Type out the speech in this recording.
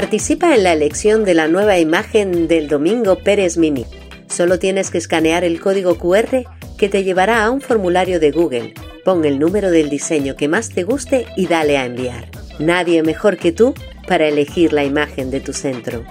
Participa en la elección de la nueva imagen del domingo Pérez Mini. Solo tienes que escanear el código QR que te llevará a un formulario de Google. Pon el número del diseño que más te guste y dale a enviar. Nadie mejor que tú para elegir la imagen de tu centro.